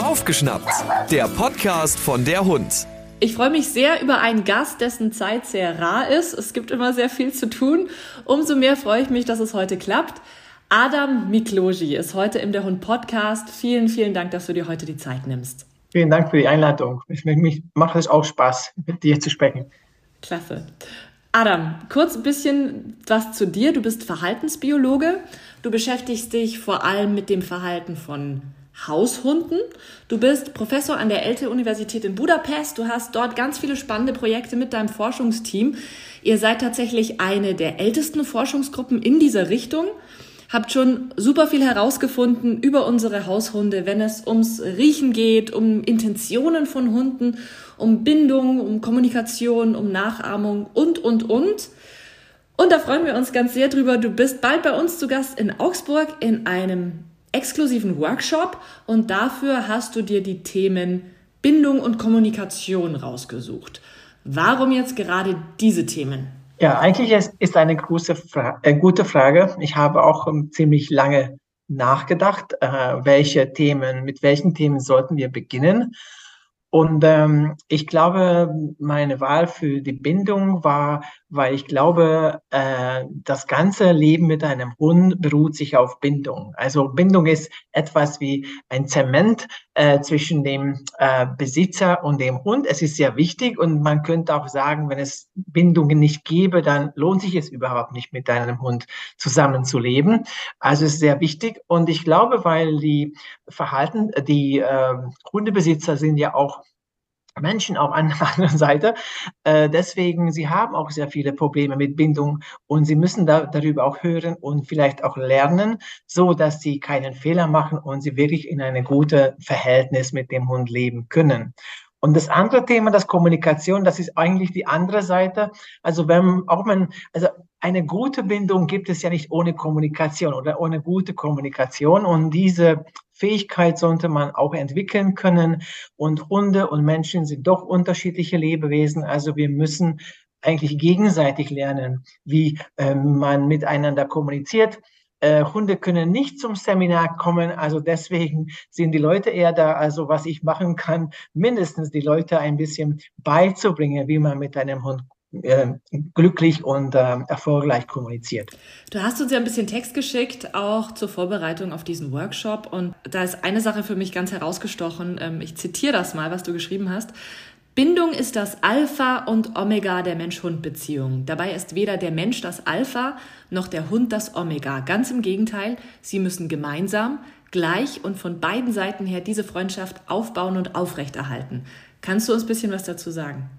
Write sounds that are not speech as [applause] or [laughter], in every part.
Aufgeschnappt, der Podcast von der Hund. Ich freue mich sehr über einen Gast, dessen Zeit sehr rar ist. Es gibt immer sehr viel zu tun. Umso mehr freue ich mich, dass es heute klappt. Adam Mikloji ist heute im Der Hund Podcast. Vielen, vielen Dank, dass du dir heute die Zeit nimmst. Vielen Dank für die Einladung. Ich, mich macht es auch Spaß, mit dir zu sprechen. Klasse. Adam, kurz ein bisschen was zu dir. Du bist Verhaltensbiologe. Du beschäftigst dich vor allem mit dem Verhalten von Haushunden. Du bist Professor an der ELTE-Universität in Budapest. Du hast dort ganz viele spannende Projekte mit deinem Forschungsteam. Ihr seid tatsächlich eine der ältesten Forschungsgruppen in dieser Richtung. Habt schon super viel herausgefunden über unsere Haushunde, wenn es ums Riechen geht, um Intentionen von Hunden, um Bindung, um Kommunikation, um Nachahmung und, und, und. Und da freuen wir uns ganz sehr drüber. Du bist bald bei uns zu Gast in Augsburg in einem exklusiven Workshop und dafür hast du dir die Themen Bindung und Kommunikation rausgesucht. Warum jetzt gerade diese Themen? Ja, eigentlich ist, ist eine große Fra äh, gute Frage. Ich habe auch ähm, ziemlich lange nachgedacht, äh, welche Themen, mit welchen Themen sollten wir beginnen. Und ähm, ich glaube, meine Wahl für die Bindung war, weil ich glaube, äh, das ganze Leben mit einem Hund beruht sich auf Bindung. Also Bindung ist etwas wie ein Zement äh, zwischen dem äh, Besitzer und dem Hund. Es ist sehr wichtig und man könnte auch sagen, wenn es Bindungen nicht gäbe, dann lohnt sich es überhaupt nicht, mit deinem Hund zusammenzuleben. Also es ist sehr wichtig und ich glaube, weil die Verhalten, die äh, Hundebesitzer sind ja auch Menschen auch an [laughs] der anderen Seite. Äh, deswegen, sie haben auch sehr viele Probleme mit Bindung und sie müssen da, darüber auch hören und vielleicht auch lernen, so dass sie keinen Fehler machen und sie wirklich in eine gute Verhältnis mit dem Hund leben können. Und das andere Thema, das Kommunikation, das ist eigentlich die andere Seite. Also wenn auch man, also eine gute Bindung gibt es ja nicht ohne Kommunikation oder ohne gute Kommunikation. Und diese Fähigkeit sollte man auch entwickeln können. Und Hunde und Menschen sind doch unterschiedliche Lebewesen. Also wir müssen eigentlich gegenseitig lernen, wie äh, man miteinander kommuniziert. Äh, Hunde können nicht zum Seminar kommen, also deswegen sind die Leute eher da. Also was ich machen kann, mindestens die Leute ein bisschen beizubringen, wie man mit einem Hund äh, glücklich und äh, erfolgreich kommuniziert. Du hast uns ja ein bisschen Text geschickt, auch zur Vorbereitung auf diesen Workshop. Und da ist eine Sache für mich ganz herausgestochen. Ähm, ich zitiere das mal, was du geschrieben hast. Bindung ist das Alpha und Omega der Mensch-Hund-Beziehung. Dabei ist weder der Mensch das Alpha noch der Hund das Omega. Ganz im Gegenteil, sie müssen gemeinsam, gleich und von beiden Seiten her diese Freundschaft aufbauen und aufrechterhalten. Kannst du uns ein bisschen was dazu sagen?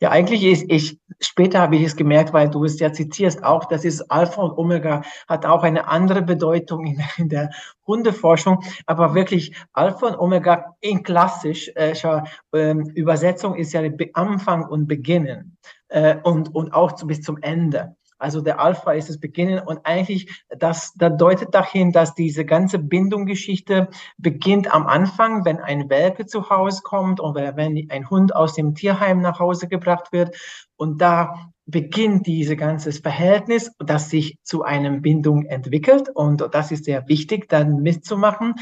Ja, eigentlich ist ich, später habe ich es gemerkt, weil du es ja zitierst auch, das ist Alpha und Omega, hat auch eine andere Bedeutung in, in der Hundeforschung, aber wirklich Alpha und Omega in klassischer äh, Übersetzung ist ja Anfang und Beginnen äh, und, und auch zu, bis zum Ende. Also der Alpha ist das Beginnen und eigentlich das, das deutet dahin, dass diese ganze Bindungsgeschichte beginnt am Anfang, wenn ein Welpe zu Hause kommt oder wenn ein Hund aus dem Tierheim nach Hause gebracht wird und da beginnt dieses ganze Verhältnis, das sich zu einem Bindung entwickelt und das ist sehr wichtig, dann mitzumachen.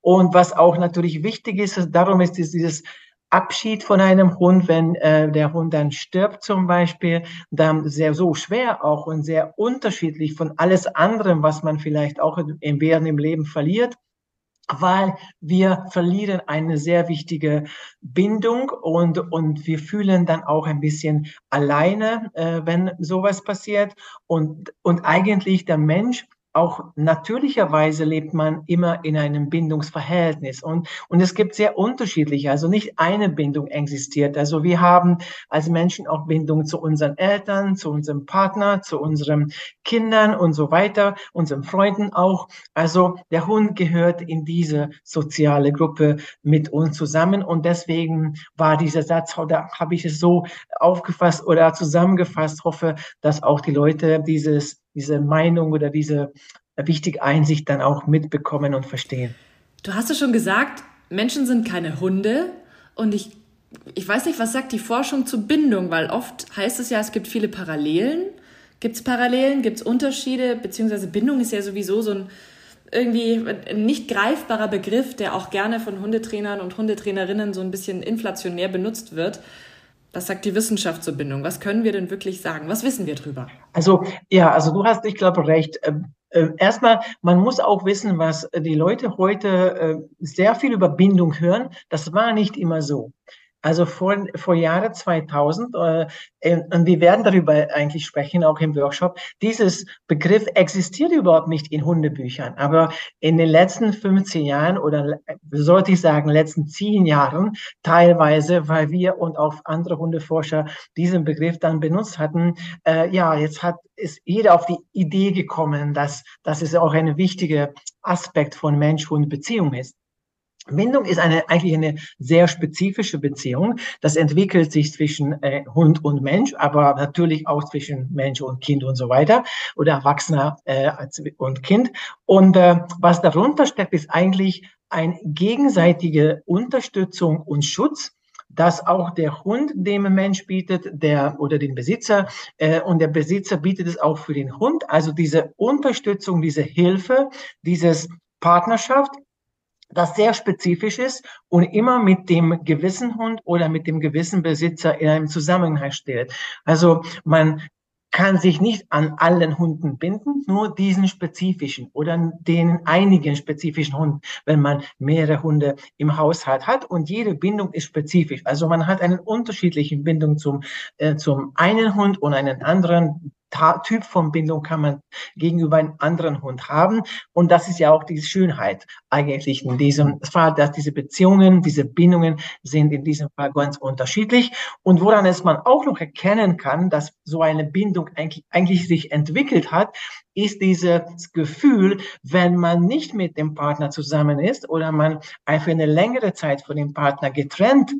Und was auch natürlich wichtig ist, darum ist dieses Abschied von einem Hund, wenn äh, der Hund dann stirbt zum Beispiel, dann sehr so schwer auch und sehr unterschiedlich von alles anderem, was man vielleicht auch im, während im Leben verliert weil wir verlieren eine sehr wichtige Bindung und, und wir fühlen dann auch ein bisschen alleine, äh, wenn sowas passiert. Und, und eigentlich der Mensch auch natürlicherweise lebt man immer in einem Bindungsverhältnis und, und es gibt sehr unterschiedliche, also nicht eine Bindung existiert. Also wir haben als Menschen auch Bindung zu unseren Eltern, zu unserem Partner, zu unseren Kindern und so weiter, unseren Freunden auch. Also der Hund gehört in diese soziale Gruppe mit uns zusammen und deswegen war dieser Satz, oder habe ich es so aufgefasst oder zusammengefasst, hoffe, dass auch die Leute dieses diese Meinung oder diese wichtige Einsicht dann auch mitbekommen und verstehen. Du hast es schon gesagt, Menschen sind keine Hunde und ich, ich weiß nicht, was sagt die Forschung zur Bindung, weil oft heißt es ja, es gibt viele Parallelen. Gibt es Parallelen, gibt es Unterschiede, beziehungsweise Bindung ist ja sowieso so ein, irgendwie nicht greifbarer Begriff, der auch gerne von Hundetrainern und Hundetrainerinnen so ein bisschen inflationär benutzt wird. Was sagt die Wissenschaft zur Bindung? Was können wir denn wirklich sagen? Was wissen wir drüber? Also, ja, also du hast, ich glaube, recht. Ähm, äh, erstmal, man muss auch wissen, was die Leute heute äh, sehr viel über Bindung hören. Das war nicht immer so. Also vor, vor Jahre 2000, äh, und wir werden darüber eigentlich sprechen, auch im Workshop, dieses Begriff existiert überhaupt nicht in Hundebüchern. Aber in den letzten 15 Jahren oder sollte ich sagen, letzten 10 Jahren teilweise, weil wir und auch andere Hundeforscher diesen Begriff dann benutzt hatten, äh, ja, jetzt hat ist jeder auf die Idee gekommen, dass, dass es auch ein wichtiger Aspekt von Mensch-Hund-Beziehung ist. Bindung ist eine, eigentlich eine sehr spezifische Beziehung. Das entwickelt sich zwischen äh, Hund und Mensch, aber natürlich auch zwischen Mensch und Kind und so weiter oder Erwachsener äh, und Kind. Und äh, was darunter steckt, ist eigentlich eine gegenseitige Unterstützung und Schutz dass auch der Hund dem Mensch bietet, der oder den Besitzer äh, und der Besitzer bietet es auch für den Hund. Also diese Unterstützung, diese Hilfe, dieses Partnerschaft das sehr spezifisch ist und immer mit dem gewissen Hund oder mit dem gewissen Besitzer in einem Zusammenhang steht. Also man kann sich nicht an allen Hunden binden, nur diesen spezifischen oder den einigen spezifischen Hunden, wenn man mehrere Hunde im Haushalt hat und jede Bindung ist spezifisch. Also man hat einen unterschiedlichen Bindung zum, äh, zum einen Hund und einen anderen Typ von Bindung kann man gegenüber einem anderen Hund haben. Und das ist ja auch die Schönheit eigentlich in diesem Fall, dass diese Beziehungen, diese Bindungen sind in diesem Fall ganz unterschiedlich. Und woran es man auch noch erkennen kann, dass so eine Bindung eigentlich, eigentlich sich entwickelt hat, ist dieses Gefühl, wenn man nicht mit dem Partner zusammen ist oder man einfach eine längere Zeit von dem Partner getrennt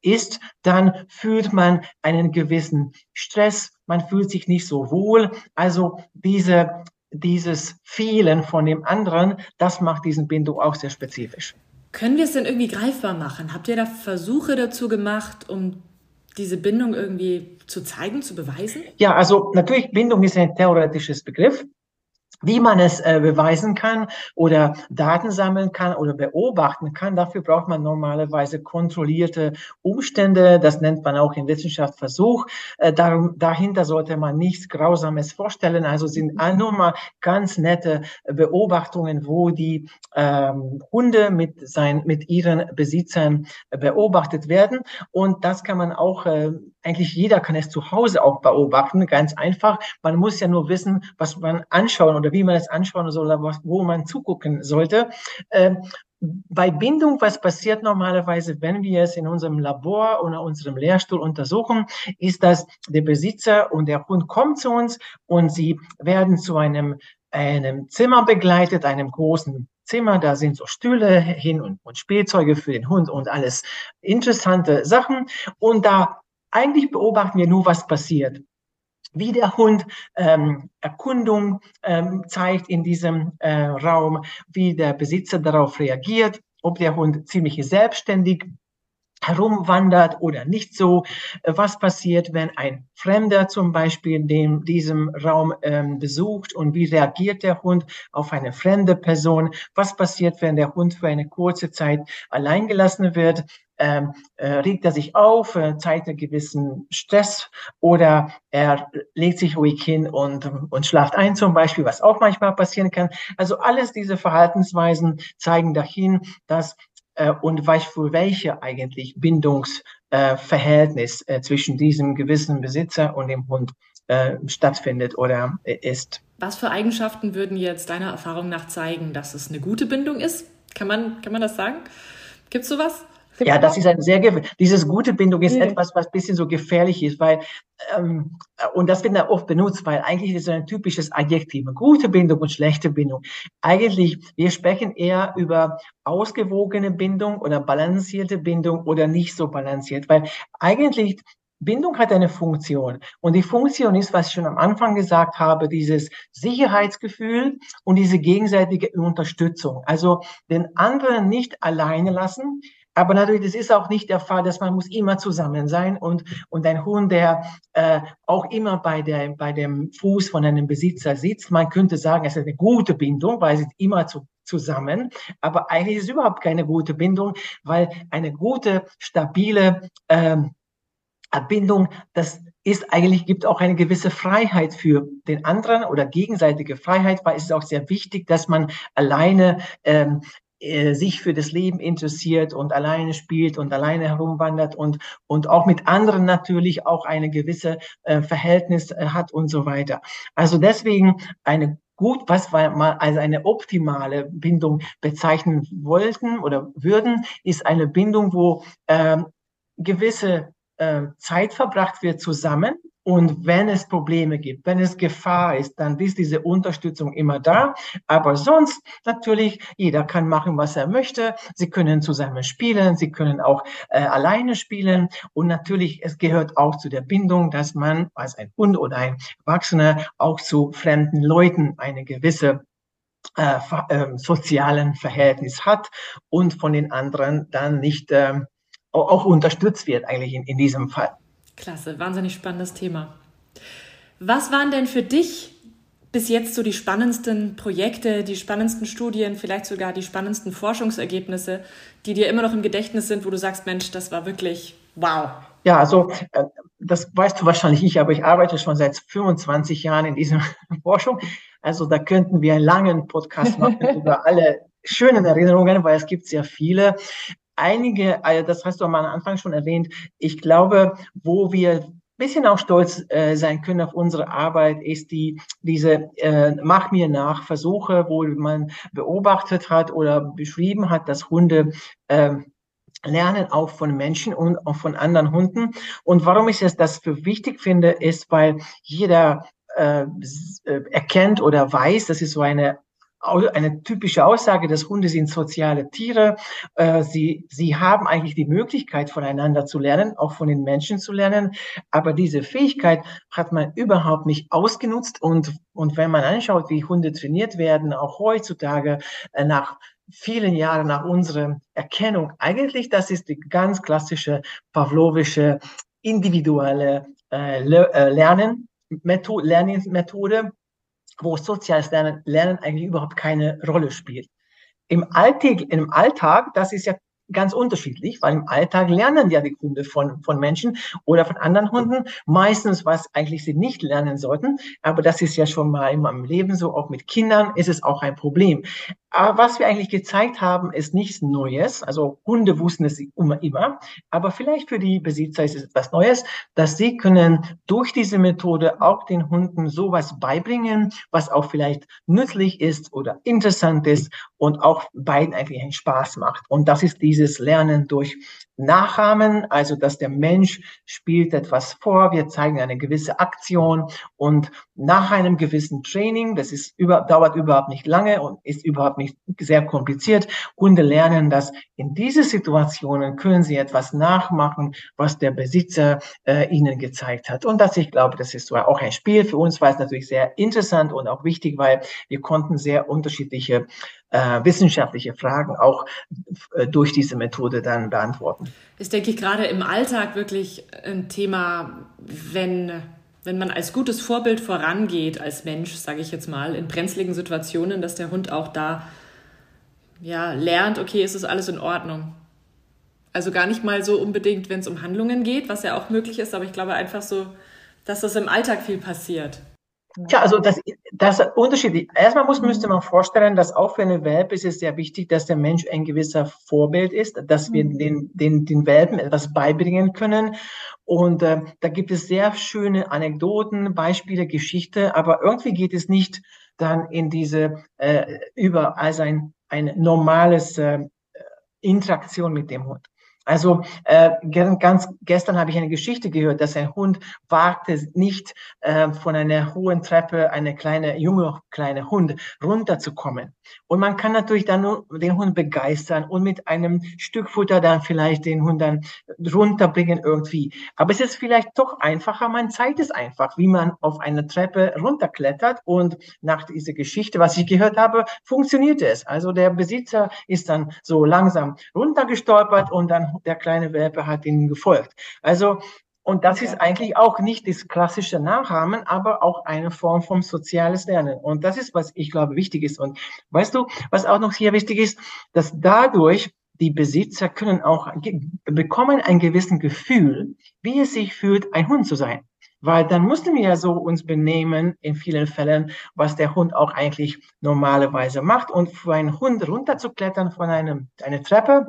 ist, dann fühlt man einen gewissen Stress, man fühlt sich nicht so wohl. Also diese, dieses Fehlen von dem anderen, das macht diesen Bindung auch sehr spezifisch. Können wir es denn irgendwie greifbar machen? Habt ihr da Versuche dazu gemacht, um diese Bindung irgendwie zu zeigen, zu beweisen? Ja, also natürlich, Bindung ist ein theoretisches Begriff wie man es äh, beweisen kann oder Daten sammeln kann oder beobachten kann. Dafür braucht man normalerweise kontrollierte Umstände. Das nennt man auch in Wissenschaft Versuch. Äh, darum, dahinter sollte man nichts Grausames vorstellen. Also sind nur mal ganz nette Beobachtungen, wo die ähm, Hunde mit, sein, mit ihren Besitzern beobachtet werden. Und das kann man auch, äh, eigentlich jeder kann es zu Hause auch beobachten. Ganz einfach. Man muss ja nur wissen, was man anschauen oder wie man es anschauen soll, wo man zugucken sollte. Ähm, bei Bindung, was passiert normalerweise, wenn wir es in unserem Labor oder unserem Lehrstuhl untersuchen, ist, dass der Besitzer und der Hund kommen zu uns und sie werden zu einem, einem Zimmer begleitet, einem großen Zimmer, da sind so Stühle hin und, und Spielzeuge für den Hund und alles interessante Sachen. Und da eigentlich beobachten wir nur, was passiert. Wie der Hund ähm, Erkundung ähm, zeigt in diesem äh, Raum, wie der Besitzer darauf reagiert, ob der Hund ziemlich selbstständig herumwandert oder nicht so. Was passiert, wenn ein Fremder zum Beispiel den, diesem Raum ähm, besucht und wie reagiert der Hund auf eine fremde Person? Was passiert, wenn der Hund für eine kurze Zeit allein gelassen wird? ähm, äh, regt er sich auf, äh, zeigt einen gewissen Stress oder er legt sich ruhig hin und, und schlaft ein zum Beispiel, was auch manchmal passieren kann. Also alles diese Verhaltensweisen zeigen dahin, dass äh, und für welche eigentlich Bindungsverhältnis äh, zwischen diesem gewissen Besitzer und dem Hund äh, stattfindet oder äh, ist. Was für Eigenschaften würden jetzt deiner Erfahrung nach zeigen, dass es eine gute Bindung ist? Kann man, kann man das sagen? Gibt es sowas? Ja, das ist ein sehr, dieses gute Bindung ist mhm. etwas, was bisschen so gefährlich ist, weil, ähm, und das wird ja oft benutzt, weil eigentlich ist es ein typisches Adjektiv, gute Bindung und schlechte Bindung. Eigentlich, wir sprechen eher über ausgewogene Bindung oder balancierte Bindung oder nicht so balanciert, weil eigentlich Bindung hat eine Funktion. Und die Funktion ist, was ich schon am Anfang gesagt habe, dieses Sicherheitsgefühl und diese gegenseitige Unterstützung. Also den anderen nicht alleine lassen, aber natürlich, das ist auch nicht der Fall, dass man muss immer zusammen sein und, und ein Hund, der äh, auch immer bei, der, bei dem Fuß von einem Besitzer sitzt. Man könnte sagen, es ist eine gute Bindung, weil sie immer zu, zusammen, aber eigentlich ist es überhaupt keine gute Bindung, weil eine gute, stabile ähm, Bindung, das ist eigentlich, gibt auch eine gewisse Freiheit für den anderen oder gegenseitige Freiheit, weil es ist auch sehr wichtig, dass man alleine ähm, äh, sich für das Leben interessiert und alleine spielt und alleine herumwandert und, und auch mit anderen natürlich auch eine gewisse äh, Verhältnis äh, hat und so weiter. Also deswegen eine gut, was wir mal als eine optimale Bindung bezeichnen wollten oder würden, ist eine Bindung, wo ähm, gewisse Zeit verbracht wird zusammen und wenn es Probleme gibt, wenn es Gefahr ist, dann ist diese Unterstützung immer da. Aber sonst natürlich, jeder kann machen, was er möchte. Sie können zusammen spielen, sie können auch äh, alleine spielen. Und natürlich, es gehört auch zu der Bindung, dass man als ein Hund oder ein Erwachsener auch zu fremden Leuten eine gewisse äh, äh, sozialen Verhältnis hat und von den anderen dann nicht äh, auch unterstützt wird, eigentlich in, in diesem Fall. Klasse, wahnsinnig spannendes Thema. Was waren denn für dich bis jetzt so die spannendsten Projekte, die spannendsten Studien, vielleicht sogar die spannendsten Forschungsergebnisse, die dir immer noch im Gedächtnis sind, wo du sagst, Mensch, das war wirklich wow? Ja, also äh, das weißt du wahrscheinlich nicht, aber ich arbeite schon seit 25 Jahren in dieser [laughs] Forschung. Also da könnten wir einen langen Podcast machen [laughs] über alle schönen Erinnerungen, weil es gibt sehr viele einige, also das hast du am Anfang schon erwähnt, ich glaube, wo wir bisschen auch stolz äh, sein können auf unsere Arbeit, ist die diese äh, Mach mir nach Versuche, wo man beobachtet hat oder beschrieben hat, dass Hunde äh, lernen auch von Menschen und auch von anderen Hunden. Und warum ich es das für wichtig finde, ist, weil jeder äh, äh erkennt oder weiß, das ist so eine eine typische Aussage, dass Hunde sind soziale Tiere. Äh, sie, sie haben eigentlich die Möglichkeit, voneinander zu lernen, auch von den Menschen zu lernen. Aber diese Fähigkeit hat man überhaupt nicht ausgenutzt. Und, und wenn man anschaut, wie Hunde trainiert werden, auch heutzutage äh, nach vielen Jahren nach unserer Erkennung, eigentlich das ist die ganz klassische pavlovische individuelle äh, Lernen, Methode, Lernmethode, wo soziales Lernen, Lernen eigentlich überhaupt keine Rolle spielt. Im Alltag, im Alltag, das ist ja ganz unterschiedlich, weil im Alltag lernen ja die Hunde von, von Menschen oder von anderen Hunden. Meistens, was eigentlich sie nicht lernen sollten. Aber das ist ja schon mal in meinem Leben so. Auch mit Kindern ist es auch ein Problem. Aber was wir eigentlich gezeigt haben, ist nichts Neues. Also Hunde wussten es immer, immer. Aber vielleicht für die Besitzer ist es etwas Neues, dass sie können durch diese Methode auch den Hunden sowas beibringen, was auch vielleicht nützlich ist oder interessant ist und auch beiden eigentlich einen Spaß macht. Und das ist dieses Lernen durch Nachahmen, also dass der Mensch spielt etwas vor, wir zeigen eine gewisse Aktion und nach einem gewissen Training, das ist über, dauert überhaupt nicht lange und ist überhaupt nicht sehr kompliziert, Hunde lernen, dass in diese Situationen können sie etwas nachmachen, was der Besitzer äh, ihnen gezeigt hat. Und das, ich glaube, das ist zwar auch ein Spiel. Für uns war es natürlich sehr interessant und auch wichtig, weil wir konnten sehr unterschiedliche äh, wissenschaftliche Fragen auch äh, durch diese Methode dann beantworten. Ist, denke ich, gerade im Alltag wirklich ein Thema, wenn, wenn man als gutes Vorbild vorangeht, als Mensch, sage ich jetzt mal, in brenzligen Situationen, dass der Hund auch da ja, lernt, okay, ist es alles in Ordnung. Also gar nicht mal so unbedingt, wenn es um Handlungen geht, was ja auch möglich ist, aber ich glaube einfach so, dass das im Alltag viel passiert. Tja, also das, das unterschiedlich. Erstmal muss, müsste man vorstellen, dass auch für eine Welpe ist es sehr wichtig, dass der Mensch ein gewisser Vorbild ist, dass wir mhm. den, den, den Welpen etwas beibringen können. Und äh, da gibt es sehr schöne Anekdoten, Beispiele, Geschichte, aber irgendwie geht es nicht dann in diese äh, über als ein, ein normales äh, Interaktion mit dem Hund. Also äh, ganz gestern habe ich eine Geschichte gehört, dass ein Hund wagte nicht äh, von einer hohen Treppe eine kleine junge kleine Hund runterzukommen. Und man kann natürlich dann nur den Hund begeistern und mit einem Stück Futter dann vielleicht den Hund dann runterbringen irgendwie. Aber es ist vielleicht doch einfacher, man zeigt es einfach, wie man auf eine Treppe runterklettert. Und nach dieser Geschichte, was ich gehört habe, funktionierte es. Also der Besitzer ist dann so langsam runtergestolpert und dann der kleine Welpe hat ihnen gefolgt. Also Und das ist eigentlich auch nicht das klassische Nachahmen, aber auch eine Form von soziales Lernen. Und das ist, was ich glaube wichtig ist. Und weißt du, was auch noch hier wichtig ist, dass dadurch die Besitzer können auch bekommen ein gewissen Gefühl, wie es sich fühlt, ein Hund zu sein. Weil dann mussten wir ja so uns benehmen, in vielen Fällen, was der Hund auch eigentlich normalerweise macht. Und für einen Hund runterzuklettern von einem, einer Treppe,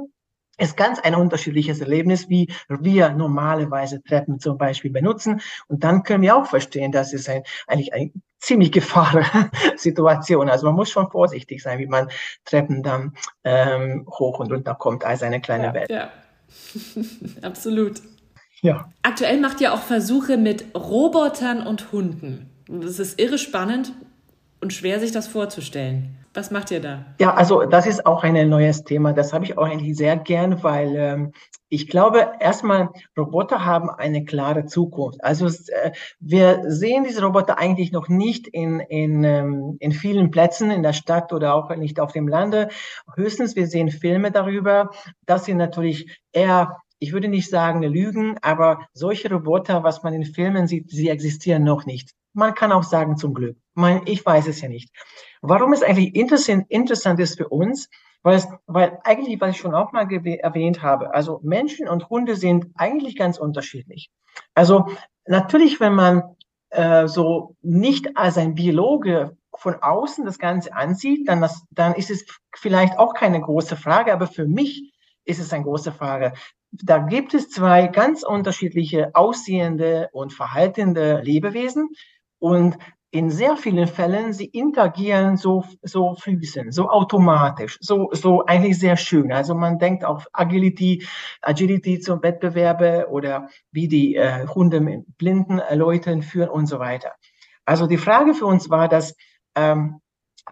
ist ganz ein unterschiedliches Erlebnis, wie wir normalerweise Treppen zum Beispiel benutzen. Und dann können wir auch verstehen, dass es ein, eigentlich eine ziemlich Gefahrsituation. [laughs] Also man muss schon vorsichtig sein, wie man Treppen dann ähm, hoch und runter kommt als eine kleine ja, Welt. Ja, [laughs] absolut. Ja. Aktuell macht ihr auch Versuche mit Robotern und Hunden. Das ist irre spannend und schwer, sich das vorzustellen. Was macht ihr da? Ja, also das ist auch ein neues Thema. Das habe ich auch eigentlich sehr gern, weil ähm, ich glaube, erstmal, Roboter haben eine klare Zukunft. Also äh, wir sehen diese Roboter eigentlich noch nicht in, in, ähm, in vielen Plätzen in der Stadt oder auch nicht auf dem Lande. Höchstens, wir sehen Filme darüber. Das sind natürlich eher ich würde nicht sagen Lügen, aber solche Roboter, was man in Filmen sieht, sie existieren noch nicht. Man kann auch sagen zum Glück. Man, ich weiß es ja nicht. Warum es eigentlich interessant, interessant ist für uns, weil, es, weil eigentlich, was ich schon auch mal erwähnt habe, also Menschen und Hunde sind eigentlich ganz unterschiedlich. Also natürlich, wenn man äh, so nicht als ein Biologe von außen das Ganze ansieht, dann, das, dann ist es vielleicht auch keine große Frage, aber für mich ist es eine große Frage. Da gibt es zwei ganz unterschiedliche aussehende und verhaltende Lebewesen und in sehr vielen Fällen, sie interagieren so, so fließend, so automatisch, so, so eigentlich sehr schön. Also man denkt auf Agility, Agility zum Wettbewerbe oder wie die äh, Hunde mit blinden äh, Leuten führen und so weiter. Also die Frage für uns war, dass ähm,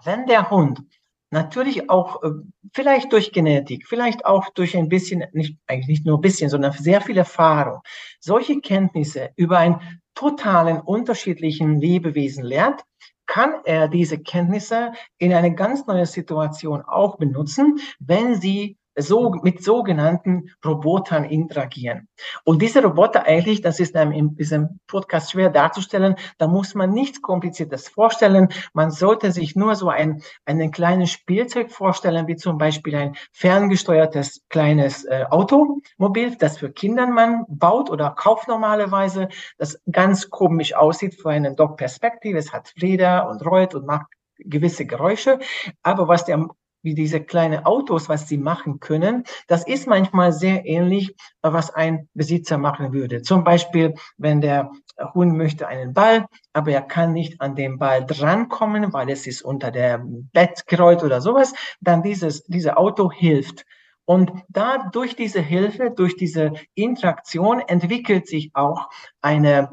wenn der Hund natürlich auch äh, vielleicht durch Genetik, vielleicht auch durch ein bisschen, nicht, eigentlich nicht nur ein bisschen, sondern sehr viel Erfahrung, solche Kenntnisse über ein totalen unterschiedlichen Lebewesen lernt, kann er diese Kenntnisse in eine ganz neue Situation auch benutzen, wenn sie so, mit sogenannten Robotern interagieren. Und diese Roboter eigentlich, das ist in diesem Podcast schwer darzustellen, da muss man nichts Kompliziertes vorstellen. Man sollte sich nur so ein, einen kleinen Spielzeug vorstellen, wie zum Beispiel ein ferngesteuertes kleines äh, Automobil, das für Kinder man baut oder kauft normalerweise, das ganz komisch aussieht für einen Dog-Perspektive. Es hat Räder und rollt und macht gewisse Geräusche. Aber was der wie diese kleinen Autos, was sie machen können, das ist manchmal sehr ähnlich, was ein Besitzer machen würde. Zum Beispiel, wenn der Hund möchte einen Ball, aber er kann nicht an den Ball drankommen, weil es ist unter der Bett gerollt oder sowas, dann dieses, diese Auto hilft. Und da durch diese Hilfe, durch diese Interaktion entwickelt sich auch eine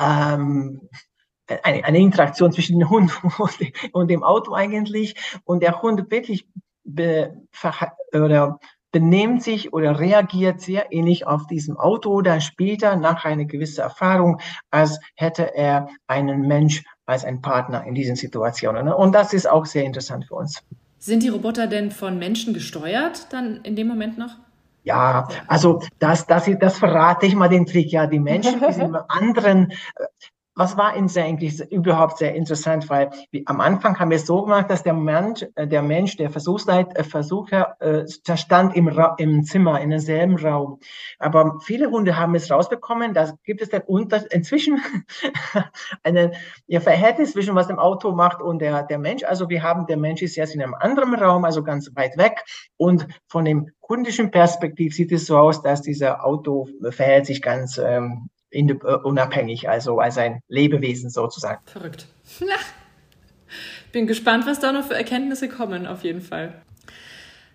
ähm, eine, eine Interaktion zwischen dem Hund [laughs] und dem Auto eigentlich. Und der Hund wirklich be, oder benimmt sich oder reagiert sehr ähnlich auf diesem Auto oder später nach einer gewissen Erfahrung, als hätte er einen Mensch als ein Partner in diesen Situationen. Und das ist auch sehr interessant für uns. Sind die Roboter denn von Menschen gesteuert dann in dem Moment noch? Ja, also das, das, das verrate ich mal den Trick. Ja, die Menschen, die sind [laughs] anderen, was war Ihnen eigentlich überhaupt sehr interessant, weil wie, am Anfang haben wir es so gemacht, dass der Mensch, äh, der Mensch, der Versuchsleit, äh, Versucher, äh, stand im, im Zimmer, in demselben Raum. Aber viele Hunde haben es rausbekommen, da gibt es dann unter, inzwischen [laughs] ein ja, Verhältnis zwischen was dem Auto macht und der, der Mensch. Also wir haben, der Mensch ist jetzt in einem anderen Raum, also ganz weit weg und von dem kundischen Perspektiv sieht es so aus, dass dieser Auto verhält sich ganz ähm, äh, unabhängig, also als ein Lebewesen sozusagen. Verrückt. Bin gespannt, was da noch für Erkenntnisse kommen, auf jeden Fall.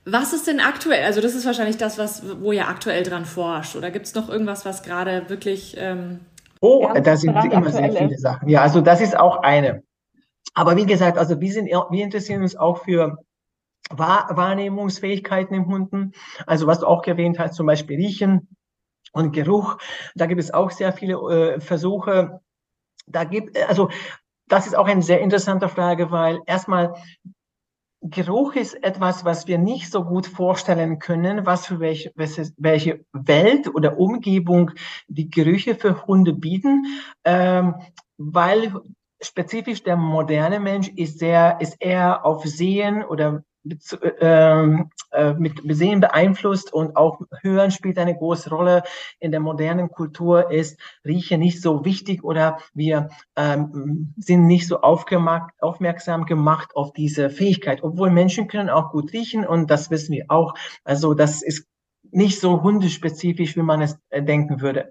Was ist denn aktuell? Also, das ist wahrscheinlich das, was, wo ihr aktuell dran forscht. Oder gibt es noch irgendwas, was gerade wirklich. Ähm oh, da sind immer sehr viele Sachen. Ja, also das ist auch eine. Aber wie gesagt, also wir, sind, wir interessieren uns auch für Wahrnehmungsfähigkeiten im Hunden. Also was du auch erwähnt hast, zum Beispiel Riechen, und Geruch. Da gibt es auch sehr viele äh, Versuche. Da gibt, also, das ist auch eine sehr interessante Frage, weil erstmal Geruch ist etwas, was wir nicht so gut vorstellen können, was für welche, welche Welt oder Umgebung die Gerüche für Hunde bieten, ähm, weil spezifisch der moderne Mensch ist sehr, ist eher auf Sehen oder äh, mit Sehen beeinflusst und auch Hören spielt eine große Rolle. In der modernen Kultur ist Riechen nicht so wichtig oder wir ähm, sind nicht so aufmerksam gemacht auf diese Fähigkeit, obwohl Menschen können auch gut riechen und das wissen wir auch. Also das ist nicht so hundespezifisch, wie man es äh, denken würde.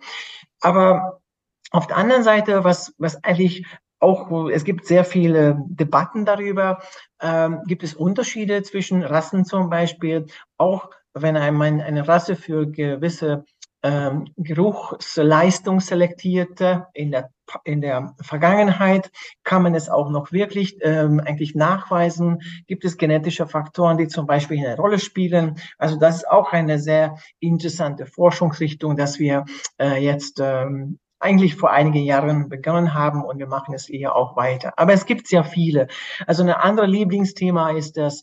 Aber auf der anderen Seite, was, was eigentlich auch, es gibt sehr viele Debatten darüber. Ähm, gibt es Unterschiede zwischen Rassen zum Beispiel? Auch wenn ein, eine Rasse für gewisse ähm, Geruchsleistung selektierte in der, in der Vergangenheit, kann man es auch noch wirklich ähm, eigentlich nachweisen. Gibt es genetische Faktoren, die zum Beispiel eine Rolle spielen? Also das ist auch eine sehr interessante Forschungsrichtung, dass wir äh, jetzt ähm, eigentlich vor einigen Jahren begonnen haben und wir machen es eher auch weiter. Aber es gibt sehr viele. Also ein anderes Lieblingsthema ist dass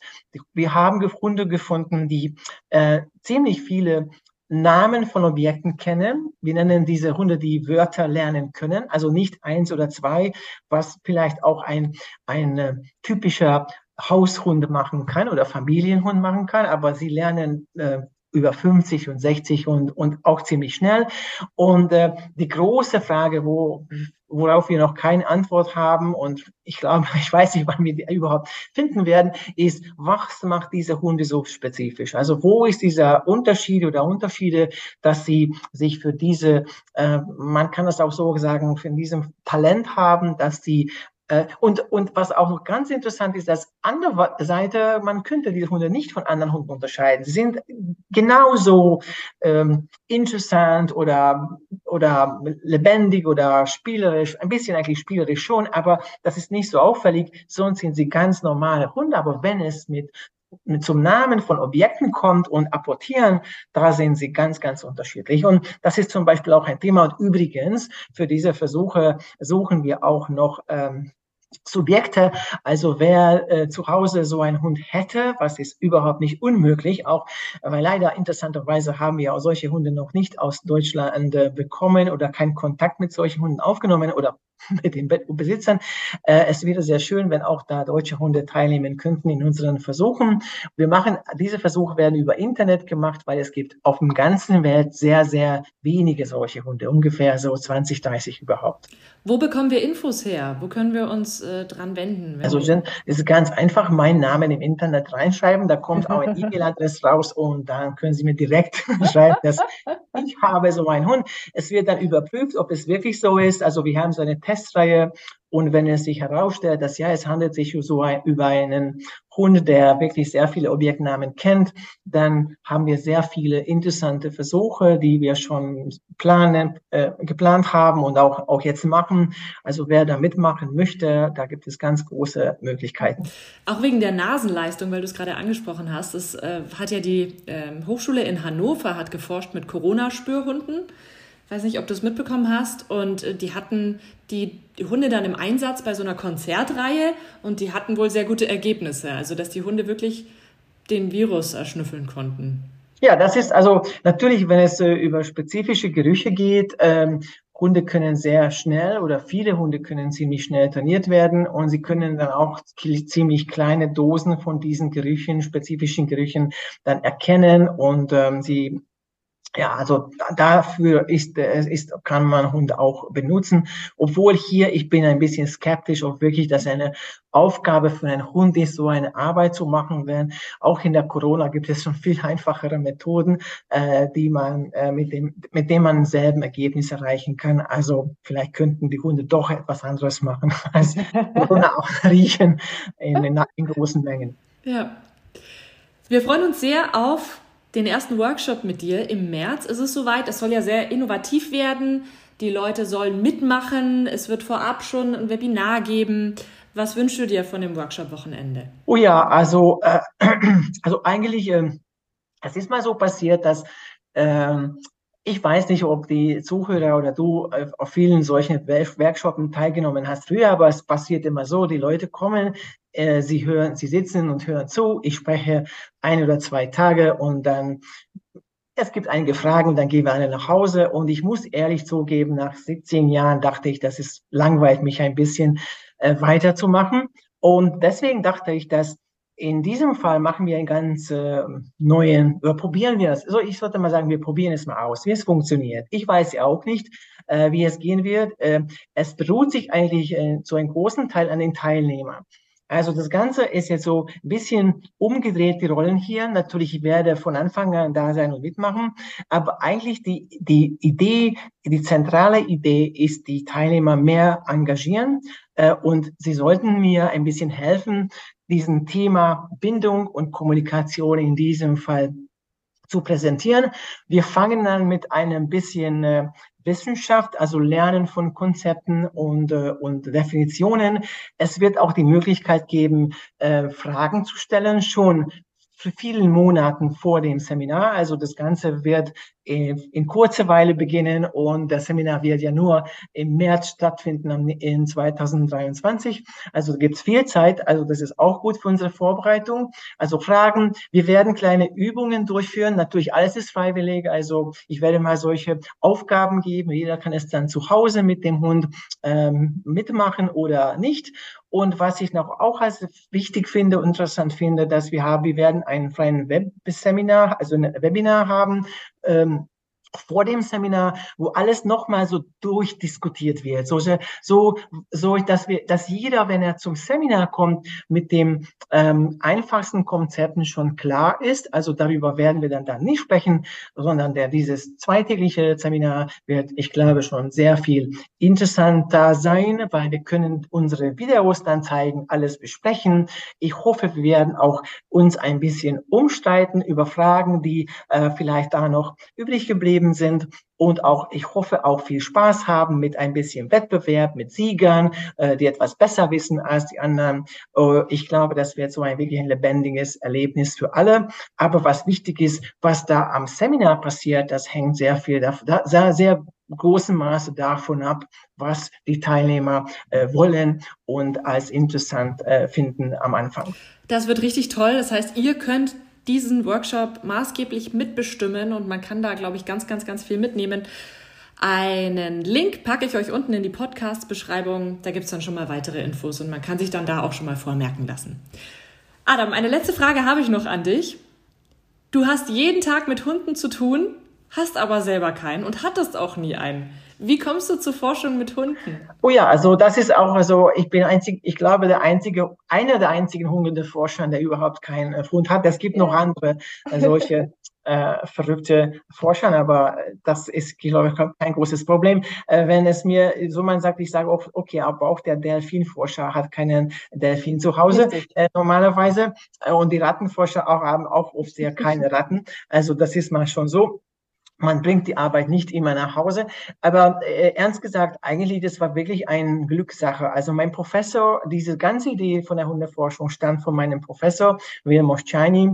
wir haben Hunde gefunden, die äh, ziemlich viele Namen von Objekten kennen. Wir nennen diese Hunde, die Wörter lernen können, also nicht eins oder zwei, was vielleicht auch ein, ein äh, typischer Haushund machen kann oder Familienhund machen kann, aber sie lernen äh, über 50 und 60 und, und auch ziemlich schnell. Und äh, die große Frage, wo, worauf wir noch keine Antwort haben und ich glaube, [laughs] ich weiß nicht, wann wir die überhaupt finden werden, ist, was macht diese Hunde so spezifisch? Also wo ist dieser Unterschied oder Unterschiede, dass sie sich für diese, äh, man kann das auch so sagen, für diesem Talent haben, dass sie und, und was auch noch ganz interessant ist, dass andere Seite, man könnte diese Hunde nicht von anderen Hunden unterscheiden. Sie sind genauso ähm, interessant oder, oder lebendig oder spielerisch, ein bisschen eigentlich spielerisch schon, aber das ist nicht so auffällig, sonst sind sie ganz normale Hunde. Aber wenn es mit mit zum Namen von Objekten kommt und apportieren, da sind sie ganz, ganz unterschiedlich. Und das ist zum Beispiel auch ein Thema. Und übrigens, für diese Versuche suchen wir auch noch ähm, Subjekte. Also wer äh, zu Hause so einen Hund hätte, was ist überhaupt nicht unmöglich, auch weil leider interessanterweise haben wir auch solche Hunde noch nicht aus Deutschland äh, bekommen oder keinen Kontakt mit solchen Hunden aufgenommen oder [laughs] mit den Besitzern. Äh, es wäre sehr schön, wenn auch da deutsche Hunde teilnehmen könnten in unseren Versuchen. Wir machen, diese Versuche werden über Internet gemacht, weil es gibt auf dem ganzen Welt sehr, sehr wenige solche Hunde, ungefähr so 20, 30 überhaupt. Wo bekommen wir Infos her? Wo können wir uns äh, dran wenden? Also es ist ganz einfach, meinen Namen im Internet reinschreiben, da kommt auch ein [laughs] E-Mail-Adress raus und dann können Sie mir direkt [laughs] schreiben, dass ich habe so einen Hund. Es wird dann überprüft, ob es wirklich so ist. Also wir haben so eine Testreihe und wenn es sich herausstellt, dass ja, es handelt sich so ein, über einen Hund, der wirklich sehr viele Objektnamen kennt, dann haben wir sehr viele interessante Versuche, die wir schon planen, äh, geplant haben und auch, auch jetzt machen. Also wer da mitmachen möchte, da gibt es ganz große Möglichkeiten. Auch wegen der Nasenleistung, weil du es gerade angesprochen hast, das äh, hat ja die äh, Hochschule in Hannover hat geforscht mit Corona-Spürhunden weiß nicht, ob du es mitbekommen hast. Und äh, die hatten die Hunde dann im Einsatz bei so einer Konzertreihe und die hatten wohl sehr gute Ergebnisse. Also, dass die Hunde wirklich den Virus erschnüffeln konnten. Ja, das ist also natürlich, wenn es äh, über spezifische Gerüche geht, ähm, Hunde können sehr schnell oder viele Hunde können ziemlich schnell trainiert werden und sie können dann auch ziemlich kleine Dosen von diesen Gerüchen, spezifischen Gerüchen dann erkennen und ähm, sie ja, also dafür ist, ist, kann man Hunde auch benutzen. Obwohl hier, ich bin ein bisschen skeptisch, ob wirklich das eine Aufgabe für einen Hund ist, so eine Arbeit zu machen. Denn auch in der Corona gibt es schon viel einfachere Methoden, äh, die man, äh, mit dem, mit dem man selben Ergebnis erreichen kann. Also vielleicht könnten die Hunde doch etwas anderes machen [laughs] als Corona auch riechen in, in, in großen Mengen. Ja. Wir freuen uns sehr auf den ersten Workshop mit dir im März. ist Es soweit, es soll ja sehr innovativ werden. Die Leute sollen mitmachen. Es wird vorab schon ein Webinar geben. Was wünschst du dir von dem Workshop-Wochenende? Oh ja, also, äh, [clears throat] also eigentlich, äh, es ist mal so passiert, dass äh, ich weiß nicht, ob die Zuhörer oder du auf vielen solchen Workshops teilgenommen hast. Früher, aber es passiert immer so, die Leute kommen, äh, sie hören, sie sitzen und hören zu, ich spreche ein oder zwei Tage und dann es gibt einige Fragen, dann gehen wir alle nach Hause. Und ich muss ehrlich zugeben, nach 17 Jahren dachte ich, das ist langweilt mich ein bisschen äh, weiterzumachen. Und deswegen dachte ich, dass in diesem Fall machen wir einen ganz äh, neuen, oder probieren wir es. Also ich sollte mal sagen, wir probieren es mal aus, wie es funktioniert. Ich weiß ja auch nicht, äh, wie es gehen wird. Äh, es beruht sich eigentlich äh, zu einem großen Teil an den Teilnehmern. Also das Ganze ist jetzt so ein bisschen umgedreht, die Rollen hier. Natürlich, ich werde von Anfang an da sein und mitmachen. Aber eigentlich die, die Idee, die zentrale Idee ist, die Teilnehmer mehr engagieren. Äh, und sie sollten mir ein bisschen helfen, diesen Thema Bindung und Kommunikation in diesem Fall zu präsentieren. Wir fangen dann mit einem bisschen äh, Wissenschaft, also Lernen von Konzepten und, äh, und Definitionen. Es wird auch die Möglichkeit geben, äh, Fragen zu stellen, schon vielen Monaten vor dem Seminar. Also das Ganze wird in kurzer Weile beginnen und das Seminar wird ja nur im März stattfinden in 2023. Also gibt es viel Zeit, also das ist auch gut für unsere Vorbereitung. Also Fragen, wir werden kleine Übungen durchführen, natürlich alles ist freiwillig, also ich werde mal solche Aufgaben geben, jeder kann es dann zu Hause mit dem Hund ähm, mitmachen oder nicht. Und was ich noch auch als wichtig finde, interessant finde, dass wir haben, wir werden einen freien Webseminar, also ein Webinar haben, ähm, vor dem Seminar, wo alles nochmal so durchdiskutiert wird. So, so, so dass wir, dass jeder, wenn er zum Seminar kommt, mit dem ähm, einfachsten Konzepten schon klar ist. Also darüber werden wir dann, dann nicht sprechen, sondern der, dieses zweitägliche Seminar wird, ich glaube, schon sehr viel interessanter sein, weil wir können unsere Videos dann zeigen, alles besprechen. Ich hoffe, wir werden auch uns ein bisschen umstreiten über Fragen, die äh, vielleicht da noch übrig geblieben geblieben sind und auch, ich hoffe, auch viel Spaß haben mit ein bisschen Wettbewerb, mit Siegern, äh, die etwas besser wissen als die anderen. Äh, ich glaube, das wird so ein wirklich ein lebendiges Erlebnis für alle. Aber was wichtig ist, was da am Seminar passiert, das hängt sehr viel, da, sehr, sehr großem Maße davon ab, was die Teilnehmer äh, wollen und als interessant äh, finden am Anfang. Das wird richtig toll. Das heißt, ihr könnt diesen Workshop maßgeblich mitbestimmen und man kann da, glaube ich, ganz, ganz, ganz viel mitnehmen. Einen Link packe ich euch unten in die Podcast-Beschreibung. Da gibt es dann schon mal weitere Infos und man kann sich dann da auch schon mal vormerken lassen. Adam, eine letzte Frage habe ich noch an dich. Du hast jeden Tag mit Hunden zu tun, hast aber selber keinen und hattest auch nie einen. Wie kommst du zur Forschung mit Hunden? Oh ja, also das ist auch, also ich bin einzig, ich glaube, der einzige, einer der einzigen Hundeforscher, der überhaupt keinen äh, Hund hat. Es gibt noch andere äh, solche [laughs] äh, verrückte Forscher, aber das ist, glaube ich, kein großes Problem. Äh, wenn es mir so man sagt, ich sage, okay, aber auch der Delfinforscher hat keinen Delfin zu Hause äh, normalerweise äh, und die Rattenforscher auch haben auch oft sehr [laughs] keine Ratten. Also das ist mal schon so man bringt die Arbeit nicht immer nach Hause. Aber äh, ernst gesagt, eigentlich, das war wirklich eine Glückssache. Also mein Professor, diese ganze Idee von der Hundeforschung stammt von meinem Professor, William Moschani.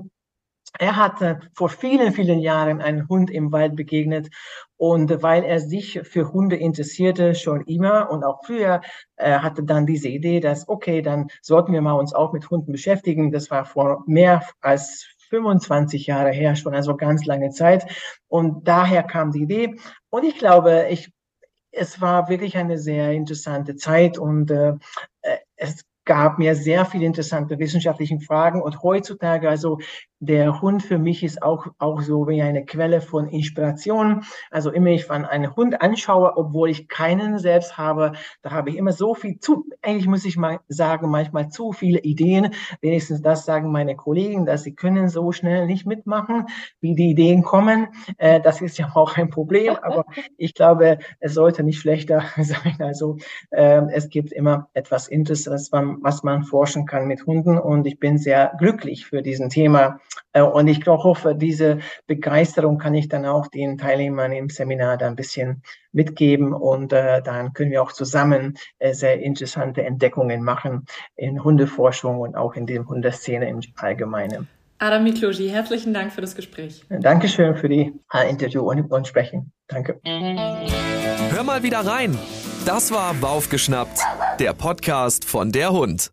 Er hatte vor vielen, vielen Jahren einen Hund im Wald begegnet und weil er sich für Hunde interessierte, schon immer und auch früher, äh, hatte dann diese Idee, dass, okay, dann sollten wir mal uns auch mit Hunden beschäftigen. Das war vor mehr als 25 Jahre her, schon also ganz lange Zeit. Und daher kam die Idee. Und ich glaube, ich, es war wirklich eine sehr interessante Zeit und äh, es gab mir sehr viele interessante wissenschaftliche Fragen und heutzutage, also der Hund für mich ist auch, auch so wie eine Quelle von Inspiration. Also immer ich von einen Hund anschaue, obwohl ich keinen selbst habe, da habe ich immer so viel zu, eigentlich muss ich mal sagen, manchmal zu viele Ideen. Wenigstens das sagen meine Kollegen, dass sie können so schnell nicht mitmachen, wie die Ideen kommen. Äh, das ist ja auch ein Problem, aber [laughs] ich glaube, es sollte nicht schlechter [laughs] sein. Also äh, es gibt immer etwas Interessantes, was man forschen kann mit Hunden und ich bin sehr glücklich für diesen Thema äh, und ich hoffe, diese Begeisterung kann ich dann auch den Teilnehmern im Seminar da ein bisschen mitgeben und äh, dann können wir auch zusammen äh, sehr interessante Entdeckungen machen in Hundeforschung und auch in der Hundeszene im Allgemeinen. Adam Mikloji, herzlichen Dank für das Gespräch. Dankeschön für die Interview und, und Sprechen. Danke. Hör mal wieder rein. Das war Baufgeschnappt, der Podcast von der Hund.